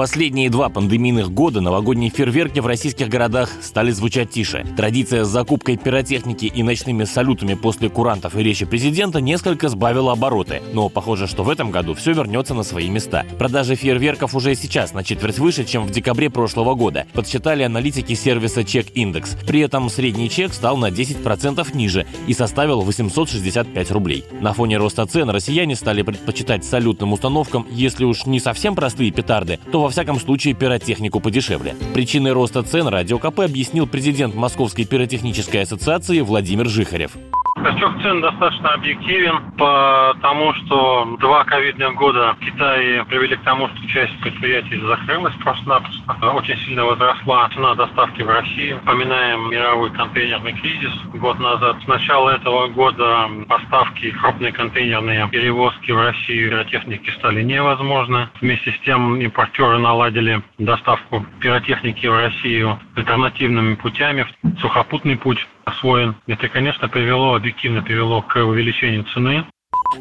последние два пандемийных года новогодние фейерверки в российских городах стали звучать тише. Традиция с закупкой пиротехники и ночными салютами после курантов и речи президента несколько сбавила обороты. Но похоже, что в этом году все вернется на свои места. Продажи фейерверков уже сейчас на четверть выше, чем в декабре прошлого года, подсчитали аналитики сервиса Чек Индекс. При этом средний чек стал на 10% ниже и составил 865 рублей. На фоне роста цен россияне стали предпочитать салютным установкам, если уж не совсем простые петарды, то во во всяком случае пиротехнику подешевле. Причиной роста цен Радио КП объяснил президент Московской пиротехнической ассоциации Владимир Жихарев. Скачок цен достаточно объективен, потому что два ковидных года в Китае привели к тому, что часть предприятий закрылась просто-напросто. Очень сильно возросла цена доставки в Россию. Поминаем мировой контейнерный кризис год назад. С начала этого года поставки крупные контейнерные перевозки в Россию пиротехники стали невозможны. Вместе с тем импортеры наладили доставку пиротехники в Россию альтернативными путями. Сухопутный путь освоен. Это, конечно, привело, объективно привело к увеличению цены.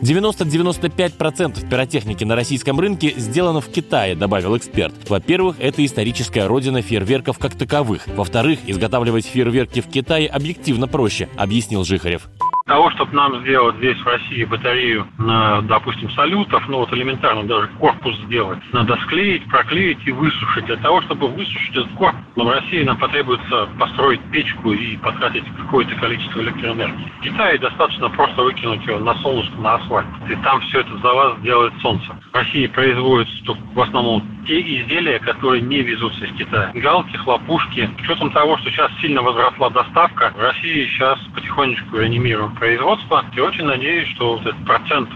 90-95% пиротехники на российском рынке сделано в Китае, добавил эксперт. Во-первых, это историческая родина фейерверков как таковых. Во-вторых, изготавливать фейерверки в Китае объективно проще, объяснил Жихарев того, чтобы нам сделать здесь в России батарею, на, допустим, салютов, ну вот элементарно даже корпус сделать, надо склеить, проклеить и высушить. Для того, чтобы высушить этот корпус, в России нам потребуется построить печку и потратить какое-то количество электроэнергии. В Китае достаточно просто выкинуть его на солнышко, на асфальт. И там все это за вас делает солнце. В России производятся в основном те изделия, которые не везутся из Китая. Галки, хлопушки. С учетом того, что сейчас сильно возросла доставка, в России сейчас потихонечку реанимируем производства. И очень надеюсь, что этот процент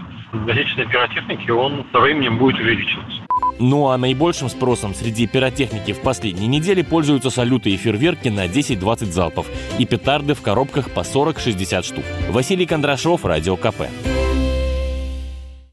отечественной пиротехники, он со временем будет увеличиваться. Ну а наибольшим спросом среди пиротехники в последние недели пользуются салюты и фейерверки на 10-20 залпов и петарды в коробках по 40-60 штук. Василий Кондрашов, Радио КП.